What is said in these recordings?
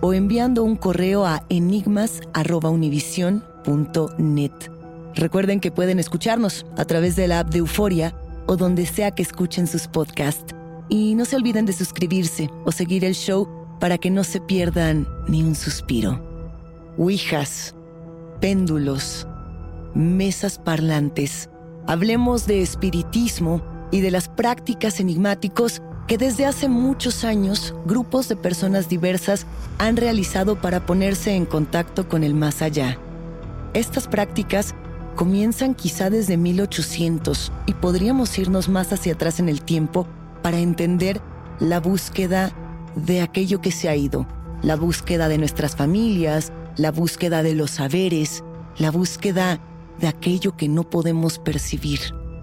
o enviando un correo a enigmas.univision.net. Recuerden que pueden escucharnos a través de la app de Euforia o donde sea que escuchen sus podcasts. Y no se olviden de suscribirse o seguir el show para que no se pierdan ni un suspiro. Ouijas, péndulos, mesas parlantes. Hablemos de espiritismo y de las prácticas enigmáticos que desde hace muchos años grupos de personas diversas han realizado para ponerse en contacto con el más allá. Estas prácticas comienzan quizá desde 1800 y podríamos irnos más hacia atrás en el tiempo para entender la búsqueda de aquello que se ha ido, la búsqueda de nuestras familias, la búsqueda de los saberes, la búsqueda de aquello que no podemos percibir,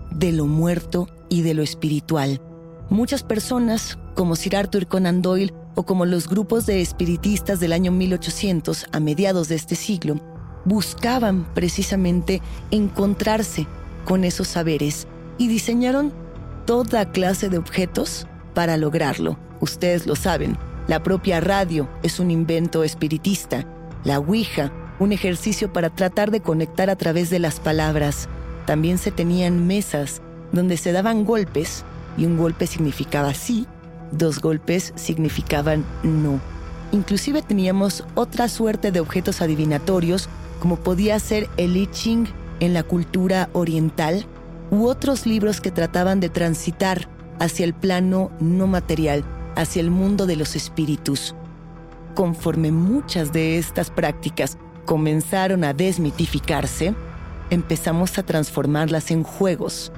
de lo muerto y de lo espiritual. Muchas personas, como Sir Arthur Conan Doyle o como los grupos de espiritistas del año 1800 a mediados de este siglo, buscaban precisamente encontrarse con esos saberes y diseñaron toda clase de objetos para lograrlo. Ustedes lo saben, la propia radio es un invento espiritista, la Ouija, un ejercicio para tratar de conectar a través de las palabras. También se tenían mesas donde se daban golpes y un golpe significaba sí, dos golpes significaban no. Inclusive teníamos otra suerte de objetos adivinatorios, como podía ser el I Ching en la cultura oriental, u otros libros que trataban de transitar hacia el plano no material, hacia el mundo de los espíritus. Conforme muchas de estas prácticas comenzaron a desmitificarse, empezamos a transformarlas en juegos.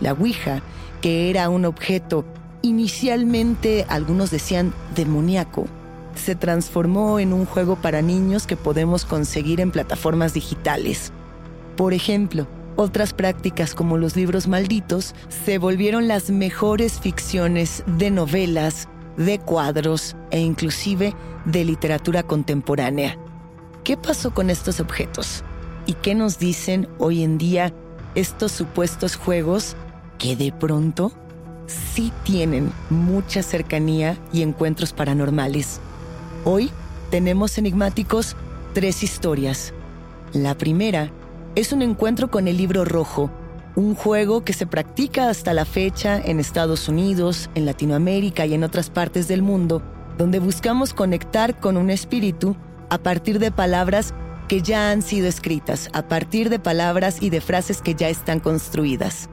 La Ouija, que era un objeto inicialmente algunos decían demoníaco, se transformó en un juego para niños que podemos conseguir en plataformas digitales. Por ejemplo, otras prácticas como los libros malditos se volvieron las mejores ficciones de novelas, de cuadros e inclusive de literatura contemporánea. ¿Qué pasó con estos objetos? ¿Y qué nos dicen hoy en día estos supuestos juegos que de pronto sí tienen mucha cercanía y encuentros paranormales? Hoy tenemos enigmáticos tres historias. La primera es un encuentro con el libro rojo, un juego que se practica hasta la fecha en Estados Unidos, en Latinoamérica y en otras partes del mundo, donde buscamos conectar con un espíritu a partir de palabras que ya han sido escritas, a partir de palabras y de frases que ya están construidas.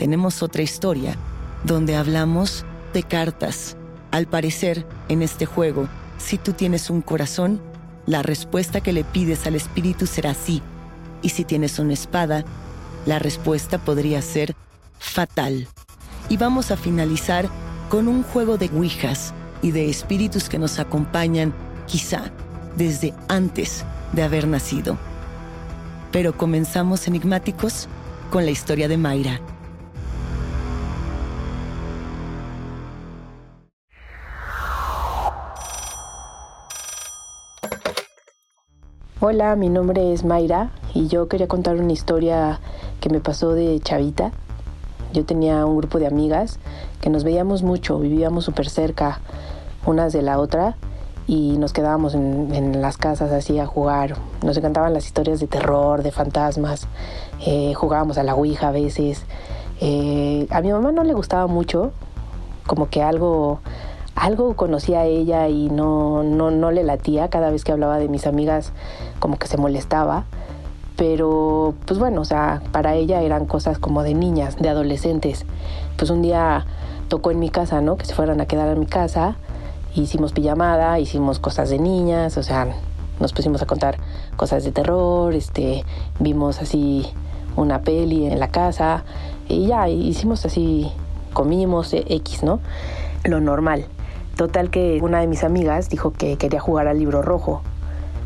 Tenemos otra historia, donde hablamos de cartas. Al parecer, en este juego, si tú tienes un corazón, la respuesta que le pides al espíritu será sí. Y si tienes una espada, la respuesta podría ser fatal. Y vamos a finalizar con un juego de ouijas y de espíritus que nos acompañan, quizá, desde antes de haber nacido. Pero comenzamos enigmáticos con la historia de Mayra. Hola, mi nombre es Mayra y yo quería contar una historia que me pasó de chavita. Yo tenía un grupo de amigas que nos veíamos mucho, vivíamos súper cerca unas de la otra y nos quedábamos en, las casas así a jugar. Nos encantaban las historias de terror, de fantasmas, eh, jugábamos a la Ouija a veces. Eh, a mi mamá no le gustaba mucho, como que algo, algo conocía a ella y no, no, no le latía cada vez que hablaba de mis amigas, como que se molestaba. Pero, pues bueno, o sea, para ella eran cosas como de niñas, de adolescentes. Pues un día tocó en mi casa, ¿no? Que se fueran a quedar en mi casa hicimos pijamada, hicimos cosas de niñas, o sea, nos pusimos a contar cosas de terror, este, vimos así una peli en la casa y ya hicimos así, comimos X, ¿no? Lo normal. Total que una de mis amigas dijo que quería jugar al libro rojo,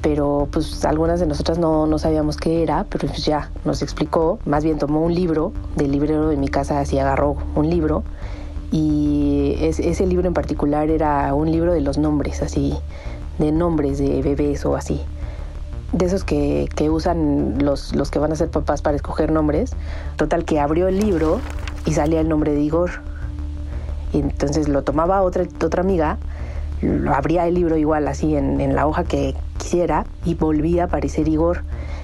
pero pues algunas de nosotras no, no sabíamos qué era, pero pues ya nos explicó, más bien tomó un libro del librero de mi casa, así agarró un libro y ese libro en particular era un libro de los nombres, así, de nombres de bebés o así. De esos que, que usan los, los que van a ser papás para escoger nombres. Total que abrió el libro y salía el nombre de Igor. Entonces lo tomaba otra, otra amiga, lo abría el libro igual así en, en la hoja que quisiera y volvía a aparecer Igor.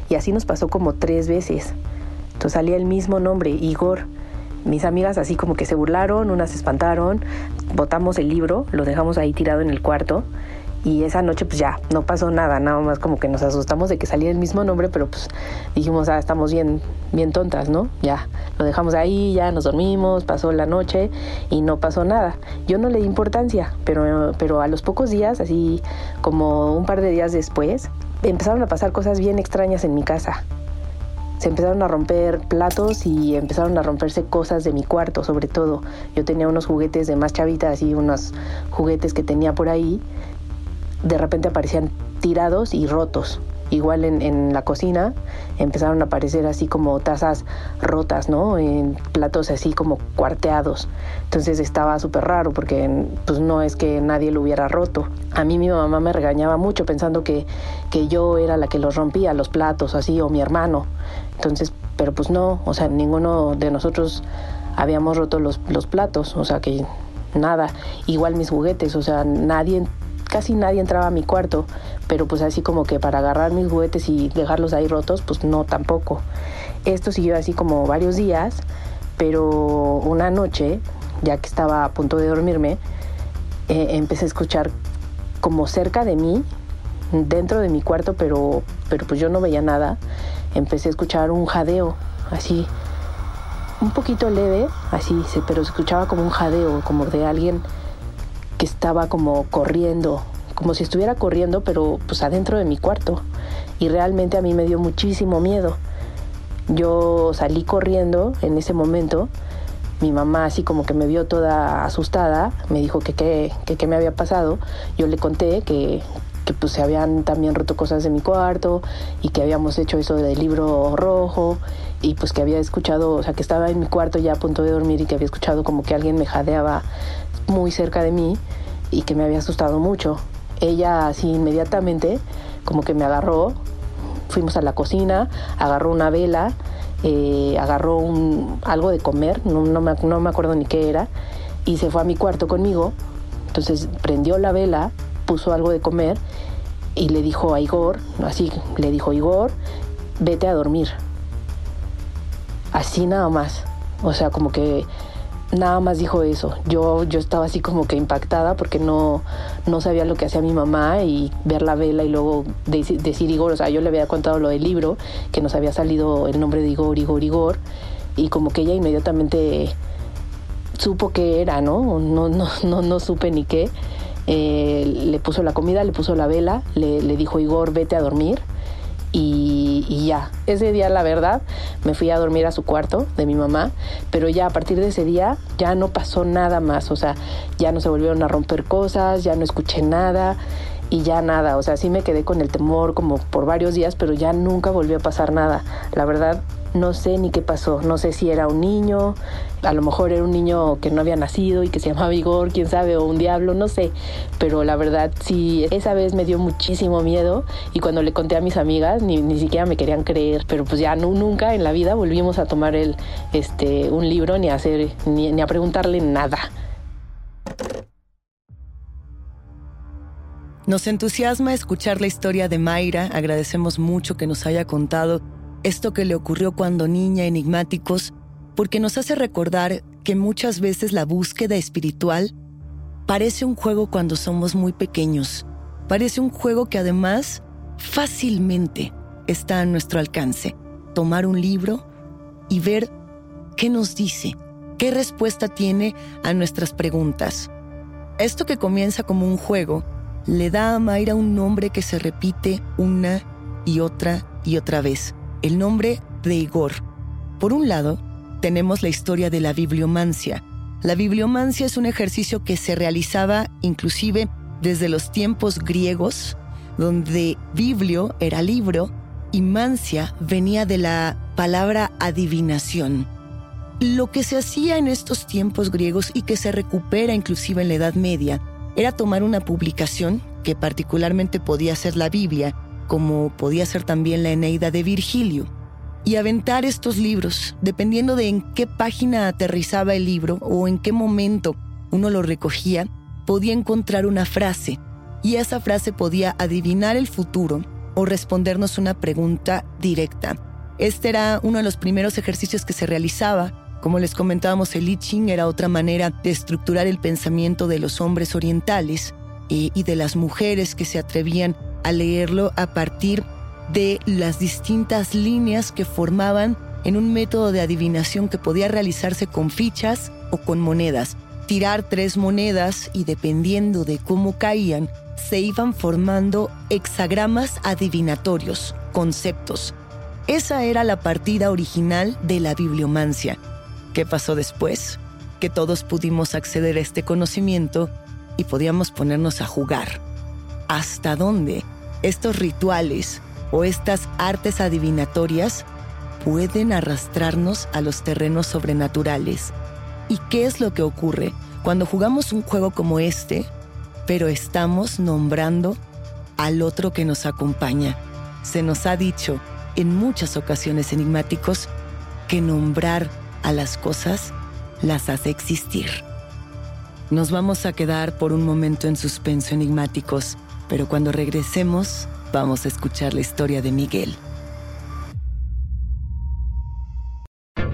Y así nos pasó como tres veces. Entonces salía el mismo nombre, Igor. Mis amigas así como que se burlaron, unas se espantaron, botamos el libro, lo dejamos ahí tirado en el cuarto y esa noche pues ya no pasó nada, nada más como que nos asustamos de que salía el mismo nombre, pero pues dijimos, ah, estamos bien, bien tontas, ¿no? Ya, lo dejamos ahí, ya nos dormimos, pasó la noche y no pasó nada. Yo no le di importancia, pero, pero a los pocos días, así como un par de días después, empezaron a pasar cosas bien extrañas en mi casa se empezaron a romper platos y empezaron a romperse cosas de mi cuarto, sobre todo. Yo tenía unos juguetes de más chavitas y unos juguetes que tenía por ahí. De repente aparecían tirados y rotos. Igual en, la cocina empezaron a aparecer así como tazas rotas, ¿no? En platos así como cuarteados. Entonces estaba súper raro porque pues no es que nadie lo hubiera roto. A mí mi mamá me regañaba mucho pensando que, que yo era la que los rompía, los platos así, o mi hermano. Entonces, pero pues no, o sea, ninguno de nosotros habíamos roto los, los platos, o sea que nada. Igual mis juguetes, o sea, nadie casi nadie entraba a mi cuarto, pero pues así como que para agarrar mis juguetes y dejarlos ahí rotos, pues no tampoco. Esto siguió así como varios días, pero una noche, ya que estaba a punto de dormirme, eh, empecé a escuchar como cerca de mí, dentro de mi cuarto, pero, pero pues yo no veía nada, empecé a escuchar un jadeo, así, un poquito leve, así, pero se escuchaba como un jadeo, como de alguien que estaba como corriendo, como si estuviera corriendo, pero pues adentro de mi cuarto. Y realmente a mí me dio muchísimo miedo. Yo salí corriendo en ese momento. Mi mamá así como que me vio toda asustada, me dijo que qué me había pasado. Yo le conté que, que pues se habían también roto cosas de mi cuarto y que habíamos hecho eso del libro rojo y pues que había escuchado, o sea, que estaba en mi cuarto ya a punto de dormir y que había escuchado como que alguien me jadeaba muy cerca de mí y que me había asustado mucho. Ella así inmediatamente como que me agarró, fuimos a la cocina, agarró una vela, eh, agarró un, algo de comer, no, no, me, no me acuerdo ni qué era, y se fue a mi cuarto conmigo. Entonces prendió la vela, puso algo de comer y le dijo a Igor, así le dijo Igor, vete a dormir. Así nada más. O sea, como que nada más dijo eso. Yo, yo estaba así como que impactada porque no, no sabía lo que hacía mi mamá y ver la vela y luego decir Igor, o sea, yo le había contado lo del libro, que nos había salido el nombre de Igor, Igor, Igor, y como que ella inmediatamente supo qué era, ¿no? No, no, no, no supe ni qué. Eh, le puso la comida, le puso la vela, le, le dijo Igor, vete a dormir y, ya. Ese día, la verdad, me fui a dormir a su cuarto de mi mamá, pero ya a partir de ese día ya no pasó nada más, o sea, ya no se volvieron a romper cosas, ya no escuché nada y ya nada, o sea, sí me quedé con el temor como por varios días, pero ya nunca volvió a pasar nada. La verdad, no sé ni qué pasó, no sé si era un niño, a lo mejor era un niño que no había nacido y que se llamaba Igor, quién sabe, o un diablo, no sé, pero la verdad sí, esa vez me dio muchísimo miedo y cuando le conté a mis amigas ni, ni siquiera me querían creer, pero pues ya no, nunca en la vida volvimos a tomar el, este, un libro ni a hacer, ni, ni a preguntarle nada. Nos entusiasma escuchar la historia de Mayra, agradecemos mucho que nos haya contado esto que le ocurrió cuando niña enigmáticos, porque nos hace recordar que muchas veces la búsqueda espiritual parece un juego cuando somos muy pequeños, parece un juego que además fácilmente está a nuestro alcance. Tomar un libro y ver qué nos dice, qué respuesta tiene a nuestras preguntas. Esto que comienza como un juego le da a Mayra un nombre que se repite una y otra y otra vez el nombre de Igor. Por un lado, tenemos la historia de la bibliomancia. La bibliomancia es un ejercicio que se realizaba inclusive desde los tiempos griegos, donde biblio era libro y mancia venía de la palabra adivinación. Lo que se hacía en estos tiempos griegos y que se recupera inclusive en la Edad Media era tomar una publicación, que particularmente podía ser la Biblia, como podía ser también la Eneida de Virgilio, y aventar estos libros, dependiendo de en qué página aterrizaba el libro o en qué momento uno lo recogía, podía encontrar una frase, y esa frase podía adivinar el futuro o respondernos una pregunta directa. Este era uno de los primeros ejercicios que se realizaba. Como les comentábamos, el I Ching era otra manera de estructurar el pensamiento de los hombres orientales y, y de las mujeres que se atrevían a leerlo a partir de las distintas líneas que formaban en un método de adivinación que podía realizarse con fichas o con monedas. Tirar tres monedas y dependiendo de cómo caían, se iban formando hexagramas adivinatorios, conceptos. Esa era la partida original de la bibliomancia. ¿Qué pasó después? Que todos pudimos acceder a este conocimiento y podíamos ponernos a jugar hasta dónde estos rituales o estas artes adivinatorias pueden arrastrarnos a los terrenos sobrenaturales. ¿Y qué es lo que ocurre cuando jugamos un juego como este, pero estamos nombrando al otro que nos acompaña? Se nos ha dicho en muchas ocasiones enigmáticos que nombrar a las cosas las hace existir. Nos vamos a quedar por un momento en suspenso enigmáticos pero cuando regresemos vamos a escuchar la historia de Miguel.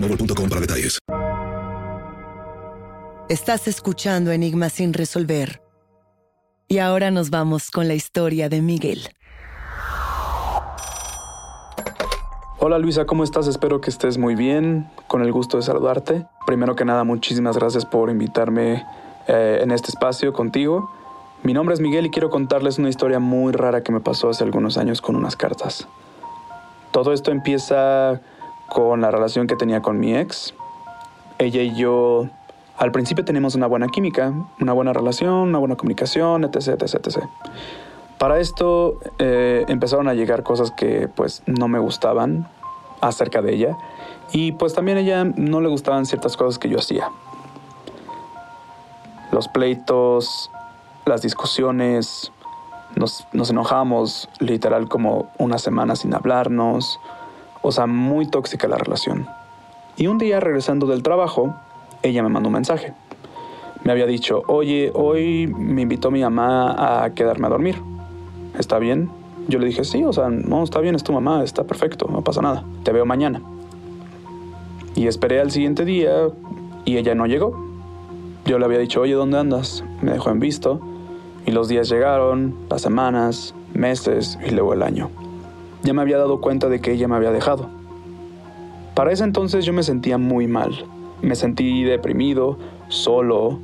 boostmobile.com para detalles. Estás escuchando Enigmas sin resolver. Y ahora nos vamos con la historia de Miguel. Hola Luisa, ¿cómo estás? Espero que estés muy bien, con el gusto de saludarte. Primero que nada, muchísimas gracias por invitarme eh, en este espacio contigo. Mi nombre es Miguel y quiero contarles una historia muy rara que me pasó hace algunos años con unas cartas. Todo esto empieza con la relación que tenía con mi ex. Ella y yo al principio teníamos una buena química, una buena relación, una buena comunicación, etc. etc, etc. Para esto eh, empezaron a llegar cosas que pues no me gustaban acerca de ella y pues también a ella no le gustaban ciertas cosas que yo hacía. Los pleitos, las discusiones, nos, nos enojamos literal como una semana sin hablarnos, o sea, muy tóxica la relación. Y un día regresando del trabajo, ella me mandó un mensaje. Me había dicho, oye, hoy me invitó mi mamá a quedarme a dormir. ¿Está bien? Yo le dije, sí, o sea, no, está bien, es tu mamá, está perfecto, no pasa nada. Te veo mañana. Y esperé al siguiente día y ella no llegó. Yo le había dicho, oye, ¿dónde andas? Me dejó en visto. Y los días llegaron, las semanas, meses y luego el año. Ya me había dado cuenta de que ella me había dejado. Para ese entonces yo me sentía muy mal. Me sentí deprimido, solo,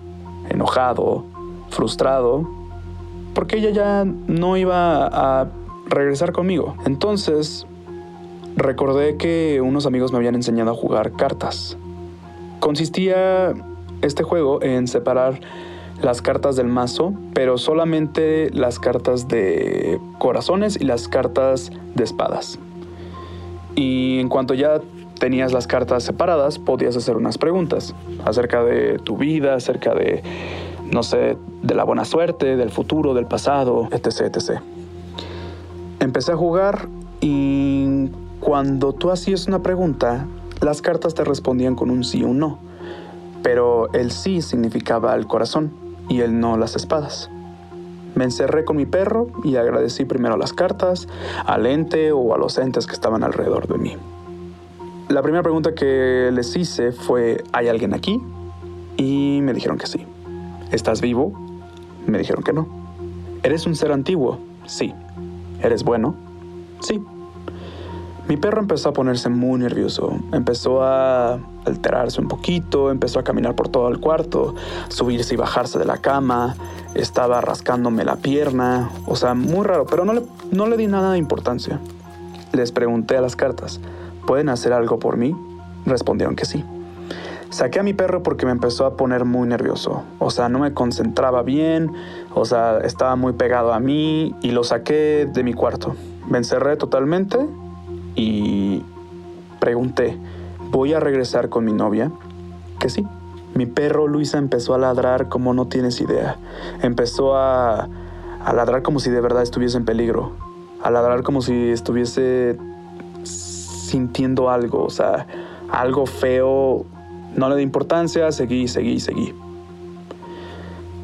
enojado, frustrado, porque ella ya no iba a regresar conmigo. Entonces, recordé que unos amigos me habían enseñado a jugar cartas. Consistía este juego en separar las cartas del mazo, pero solamente las cartas de corazones y las cartas de espadas. Y en cuanto ya tenías las cartas separadas, podías hacer unas preguntas acerca de tu vida, acerca de, no sé, de la buena suerte, del futuro, del pasado, etc. etc. Empecé a jugar y cuando tú hacías una pregunta, las cartas te respondían con un sí o un no. Pero el sí significaba el corazón y el no las espadas. Me encerré con mi perro y agradecí primero las cartas, al ente o a los entes que estaban alrededor de mí. La primera pregunta que les hice fue, ¿hay alguien aquí? Y me dijeron que sí. ¿Estás vivo? Me dijeron que no. ¿Eres un ser antiguo? Sí. ¿Eres bueno? Sí. Mi perro empezó a ponerse muy nervioso, empezó a alterarse un poquito, empezó a caminar por todo el cuarto, subirse y bajarse de la cama, estaba rascándome la pierna, o sea, muy raro, pero no le, no le di nada de importancia. Les pregunté a las cartas, ¿pueden hacer algo por mí? respondieron que sí. Saqué a mi perro porque me empezó a poner muy nervioso. O sea, no me concentraba bien, o sea, estaba muy pegado a mí y lo saqué de mi cuarto. Me encerré totalmente y pregunté, ¿voy a regresar con mi novia? Que sí. Mi perro Luisa empezó a ladrar como no tienes idea. Empezó a, a ladrar como si de verdad estuviese en peligro. A ladrar como si estuviese sintiendo algo, o sea, algo feo. No le di importancia, seguí, seguí, seguí.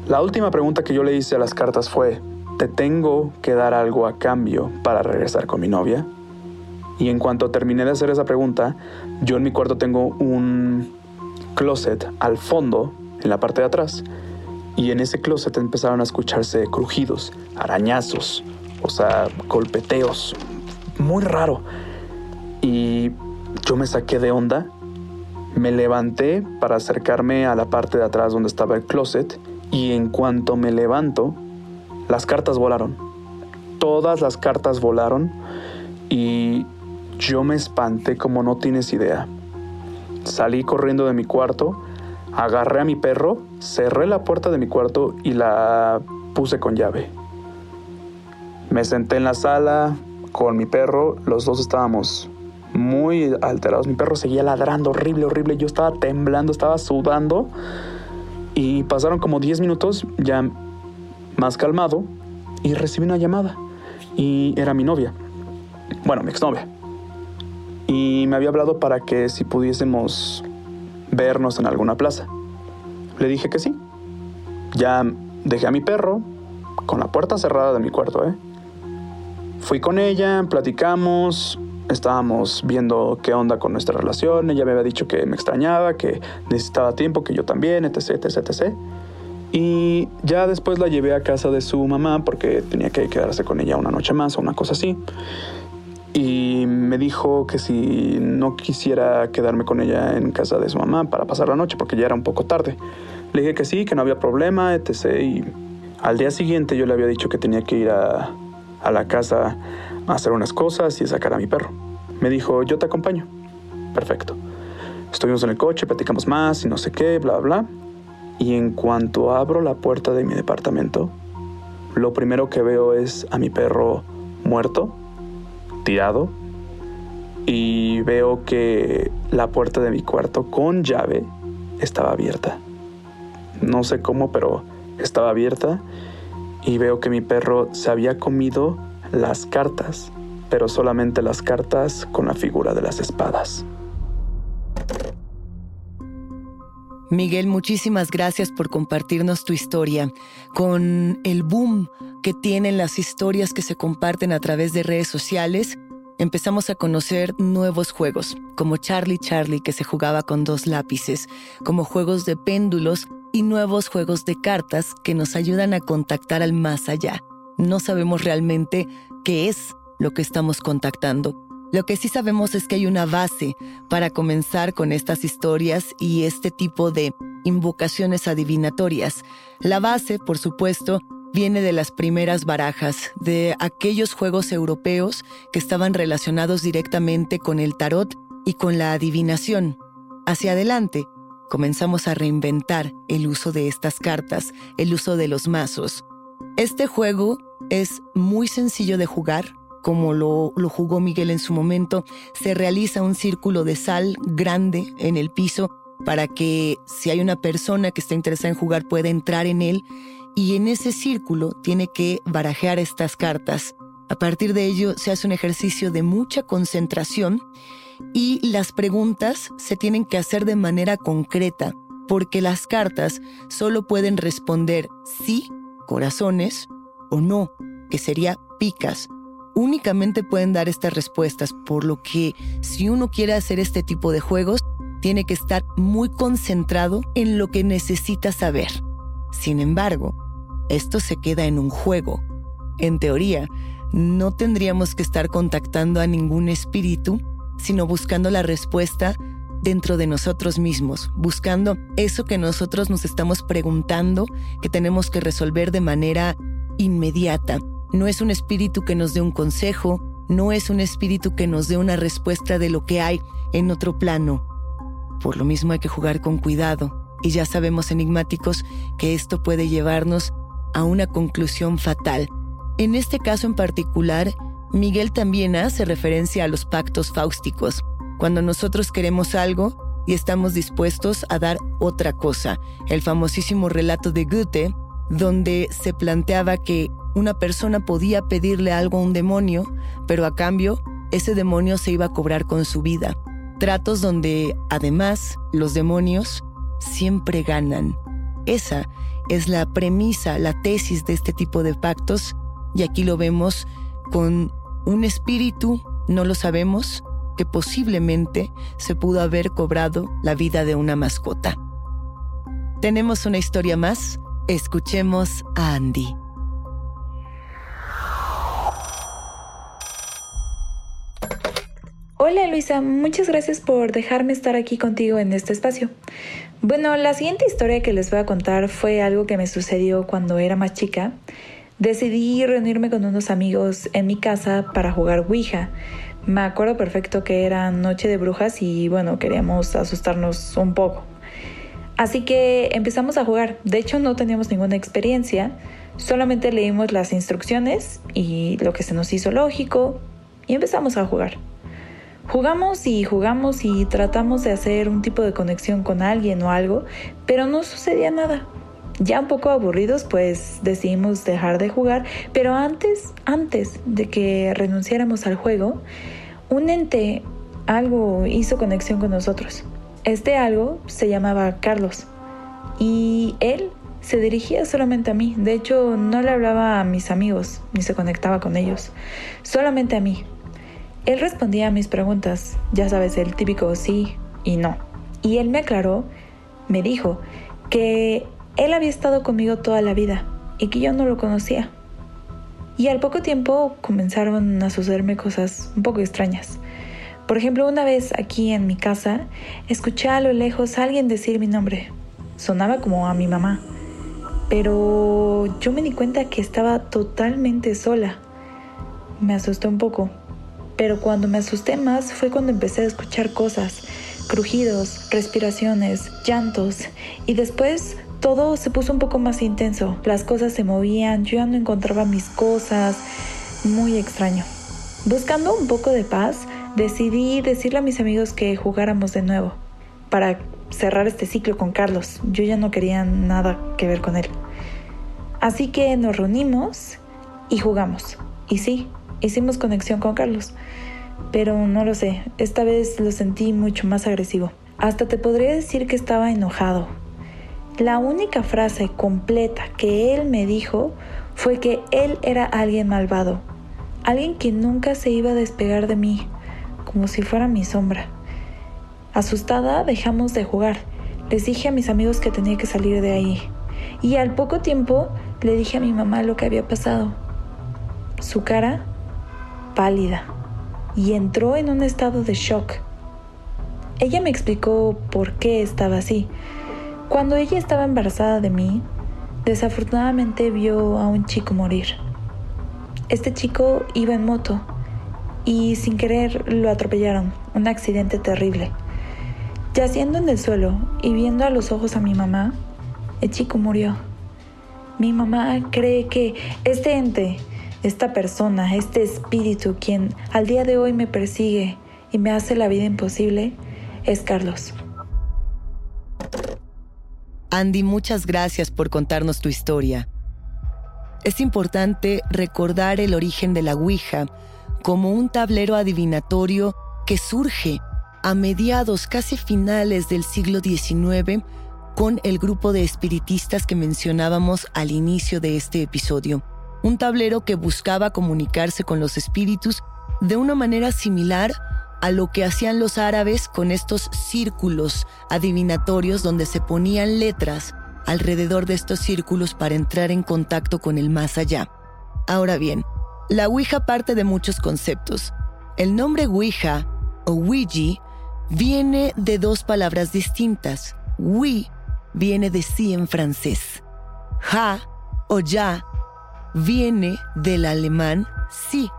La última pregunta que yo le hice a las cartas fue, ¿te tengo que dar algo a cambio para regresar con mi novia? Y en cuanto terminé de hacer esa pregunta, yo en mi cuarto tengo un closet al fondo, en la parte de atrás. Y en ese closet empezaron a escucharse crujidos, arañazos, o sea, golpeteos. Muy raro. Y yo me saqué de onda, me levanté para acercarme a la parte de atrás donde estaba el closet y en cuanto me levanto, las cartas volaron. Todas las cartas volaron y yo me espanté como no tienes idea. Salí corriendo de mi cuarto, agarré a mi perro, cerré la puerta de mi cuarto y la puse con llave. Me senté en la sala con mi perro, los dos estábamos muy alterados. Mi perro seguía ladrando horrible, horrible. Yo estaba temblando, estaba sudando. Y pasaron como 10 minutos ya más calmado y recibí una llamada. Y era mi novia. Bueno, mi exnovia. Y me había hablado para que si pudiésemos vernos en alguna plaza. Le dije que sí. Ya dejé a mi perro con la puerta cerrada de mi cuarto, ¿eh? Fui con ella, platicamos, estábamos viendo qué onda con nuestra relación. Ella me había dicho que me extrañaba, que necesitaba tiempo, que yo también, etc, etc, etc. Y ya después la llevé a casa de su mamá porque tenía que quedarse con ella una noche más o una cosa así. Y me dijo que si no quisiera quedarme con ella en casa de su mamá para pasar la noche porque ya era un poco tarde. Le dije que sí, que no había problema, etc. Y al día siguiente yo le había dicho que tenía que ir a, a la casa a hacer unas cosas y sacar a mi perro. Me dijo, yo te acompaño. Perfecto. Estuvimos en el coche, platicamos más y no sé qué, bla, bla. Y en cuanto abro la puerta de mi departamento, lo primero que veo es a mi perro muerto, tirado, y veo que la puerta de mi cuarto con llave estaba abierta. No sé cómo, pero estaba abierta y veo que mi perro se había comido las cartas, pero solamente las cartas con la figura de las espadas. Miguel, muchísimas gracias por compartirnos tu historia. Con el boom que tienen las historias que se comparten a través de redes sociales, empezamos a conocer nuevos juegos, como Charlie Charlie que se jugaba con dos lápices, como juegos de péndulos y nuevos juegos de cartas que nos ayudan a contactar al más allá no sabemos realmente qué es lo que estamos contactando. Lo que sí sabemos es que hay una base para comenzar con estas historias y este tipo de invocaciones adivinatorias. La base, por supuesto, viene de las primeras barajas, de aquellos juegos europeos que estaban relacionados directamente con el tarot y con la adivinación. Hacia adelante, comenzamos a reinventar el uso de estas cartas, el uso de los mazos. Este juego es muy sencillo de jugar, como lo, jugó Miguel en su momento. Se realiza un círculo de sal grande en el piso para que si hay una persona que está interesada en jugar pueda entrar en él y en ese círculo tiene que barajear estas cartas. A partir de ello se hace un ejercicio de mucha concentración y las preguntas se tienen que hacer de manera concreta porque las cartas solo pueden responder sí, corazones, o no, que sería picas, únicamente pueden dar estas respuestas, por lo que si uno quiere hacer este tipo de juegos, tiene que estar muy concentrado en lo que necesita saber. Sin embargo, esto se queda en un juego. En teoría, no tendríamos que estar contactando a ningún espíritu, sino buscando la respuesta dentro de nosotros mismos, buscando eso que nosotros nos estamos preguntando, que tenemos que resolver de manera inmediata. No es un espíritu que nos dé un consejo, no es un espíritu que nos dé una respuesta de lo que hay en otro plano. Por lo mismo hay que jugar con cuidado. Y ya sabemos enigmáticos que esto puede llevarnos a una conclusión fatal. En este caso en particular, Miguel también hace referencia a los pactos fáusticos, cuando nosotros queremos algo y estamos dispuestos a dar otra cosa. El famosísimo relato de Goethe, donde se planteaba que una persona podía pedirle algo a un demonio, pero a cambio ese demonio se iba a cobrar con su vida. Tratos donde, además, los demonios siempre ganan. Esa es la premisa, la tesis de este tipo de pactos, y aquí lo vemos con un espíritu, no lo sabemos, que posiblemente se pudo haber cobrado la vida de una mascota. Tenemos una historia más, escuchemos a Andy. Hola Luisa, muchas gracias por dejarme estar aquí contigo en este espacio. Bueno, la siguiente historia que les voy a contar fue algo que me sucedió cuando era más chica. Decidí reunirme con unos amigos en mi casa para jugar Ouija. Me acuerdo perfecto que era noche de brujas y bueno, queríamos asustarnos un poco. Así que empezamos a jugar. De hecho, no teníamos ninguna experiencia. Solamente leímos las instrucciones y lo que se nos hizo lógico y empezamos a jugar. Jugamos y jugamos y tratamos de hacer un tipo de conexión con alguien o algo, pero no sucedía nada. Ya un poco aburridos, pues decidimos dejar de jugar, pero antes, antes de que renunciáramos al juego, un ente, algo hizo conexión con nosotros. Este algo se llamaba Carlos y él se dirigía solamente a mí. De hecho, no le hablaba a mis amigos ni se conectaba con ellos, solamente a mí. Él respondía a mis preguntas, ya sabes, el típico sí y no. Y él me aclaró, me dijo que él había estado conmigo toda la vida y que yo no lo conocía. Y al poco tiempo comenzaron a sucederme cosas un poco extrañas. Por ejemplo, una vez aquí en mi casa, escuché a lo lejos a alguien decir mi nombre. Sonaba como a mi mamá. Pero yo me di cuenta que estaba totalmente sola. Me asusté un poco pero cuando me asusté más fue cuando empecé a escuchar cosas, crujidos, respiraciones, llantos y después todo se puso un poco más intenso. Las cosas se movían, yo ya no encontraba mis cosas, muy extraño. Buscando un poco de paz, decidí decirle a mis amigos que jugáramos de nuevo para cerrar este ciclo con Carlos. Yo ya no quería nada que ver con él. Así que nos reunimos y jugamos. Y sí, hicimos conexión con Carlos. Pero no lo sé, esta vez lo sentí mucho más agresivo. Hasta te podría decir que estaba enojado. La única frase completa que él me dijo fue que él era alguien malvado, alguien que nunca se iba a despegar de mí, como si fuera mi sombra. Asustada dejamos de jugar. Les dije a mis amigos que tenía que salir de ahí. Y al poco tiempo le dije a mi mamá lo que había pasado. Su cara pálida y entró en un estado de shock. Ella me explicó por qué estaba así. Cuando ella estaba embarazada de mí, desafortunadamente vio a un chico morir. Este chico iba en moto y sin querer lo atropellaron, un accidente terrible. Yaciendo en el suelo y viendo a los ojos a mi mamá, el chico murió. Mi mamá cree que este ente esta persona, este espíritu quien al día de hoy me persigue y me hace la vida imposible, es Carlos. Andy, muchas gracias por contarnos tu historia. Es importante recordar el origen de la Ouija como un tablero adivinatorio que surge a mediados casi finales del siglo XIX con el grupo de espiritistas que mencionábamos al inicio de este episodio un tablero que buscaba comunicarse con los espíritus de una manera similar a lo que hacían los árabes con estos círculos adivinatorios donde se ponían letras alrededor de estos círculos para entrar en contacto con el más allá. Ahora bien, la Ouija parte de muchos conceptos. El nombre Ouija o Ouija viene de dos palabras distintas. Oui viene de sí en francés. Ja o ya viene del alemán sí.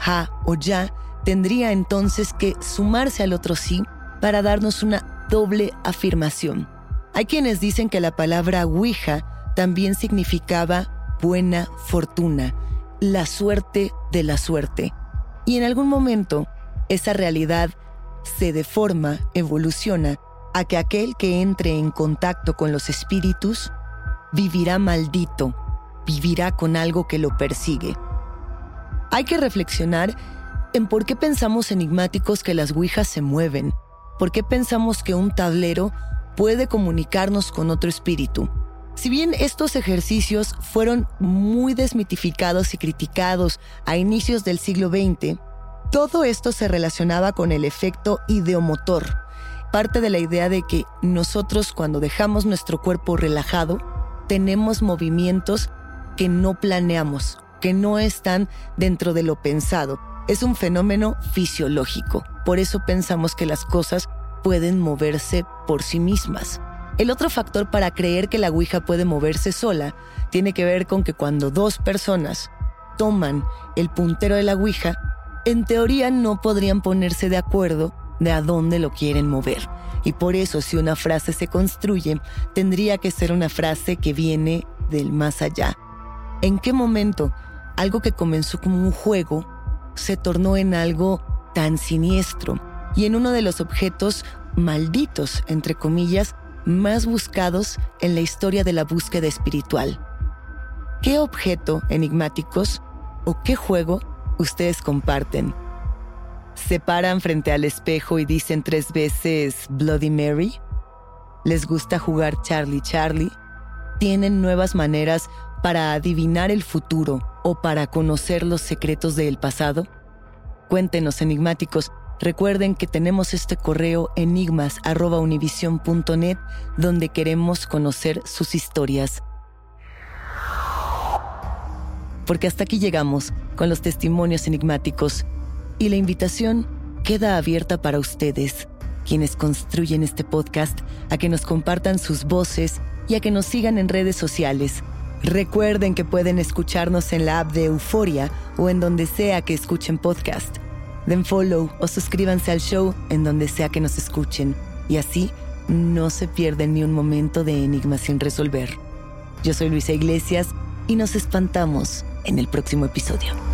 Ha o ya tendría entonces que sumarse al otro sí para darnos una doble afirmación. Hay quienes dicen que la palabra Ouija también significaba buena fortuna, la suerte de la suerte. Y en algún momento, esa realidad se deforma, evoluciona, a que aquel que entre en contacto con los espíritus vivirá maldito, vivirá con algo que lo persigue. Hay que reflexionar en por qué pensamos enigmáticos que las Ouijas se mueven, por qué pensamos que un tablero puede comunicarnos con otro espíritu. Si bien estos ejercicios fueron muy desmitificados y criticados a inicios del siglo XX, todo esto se relacionaba con el efecto ideomotor, parte de la idea de que nosotros cuando dejamos nuestro cuerpo relajado, tenemos movimientos que no planeamos, que no están dentro de lo pensado. Es un fenómeno fisiológico. Por eso pensamos que las cosas pueden moverse por sí mismas. El otro factor para creer que la Ouija puede moverse sola tiene que ver con que cuando dos personas toman el puntero de la Ouija, en teoría no podrían ponerse de acuerdo de a dónde lo quieren mover. Y por eso si una frase se construye, tendría que ser una frase que viene del más allá. ¿En qué momento algo que comenzó como un juego se tornó en algo tan siniestro y en uno de los objetos malditos, entre comillas, más buscados en la historia de la búsqueda espiritual. ¿Qué objeto, enigmáticos, o qué juego ustedes comparten? ¿Se paran frente al espejo y dicen tres veces Bloody Mary? ¿Les gusta jugar Charlie Charlie? ¿Tienen nuevas maneras para adivinar el futuro o para conocer los secretos del pasado? Cuéntenos, enigmáticos, Recuerden que tenemos este correo enigmas.univision.net donde queremos conocer sus historias. Porque hasta aquí llegamos con los testimonios enigmáticos y la invitación queda abierta para ustedes, quienes construyen este podcast, a que nos compartan sus voces y a que nos sigan en redes sociales. Recuerden que pueden escucharnos en la app de Euforia o en donde sea que escuchen podcast den follow o suscríbanse al show en donde sea que nos escuchen y así no se pierden ni un momento de enigma sin resolver. Yo soy Luisa Iglesias y nos espantamos en el próximo episodio.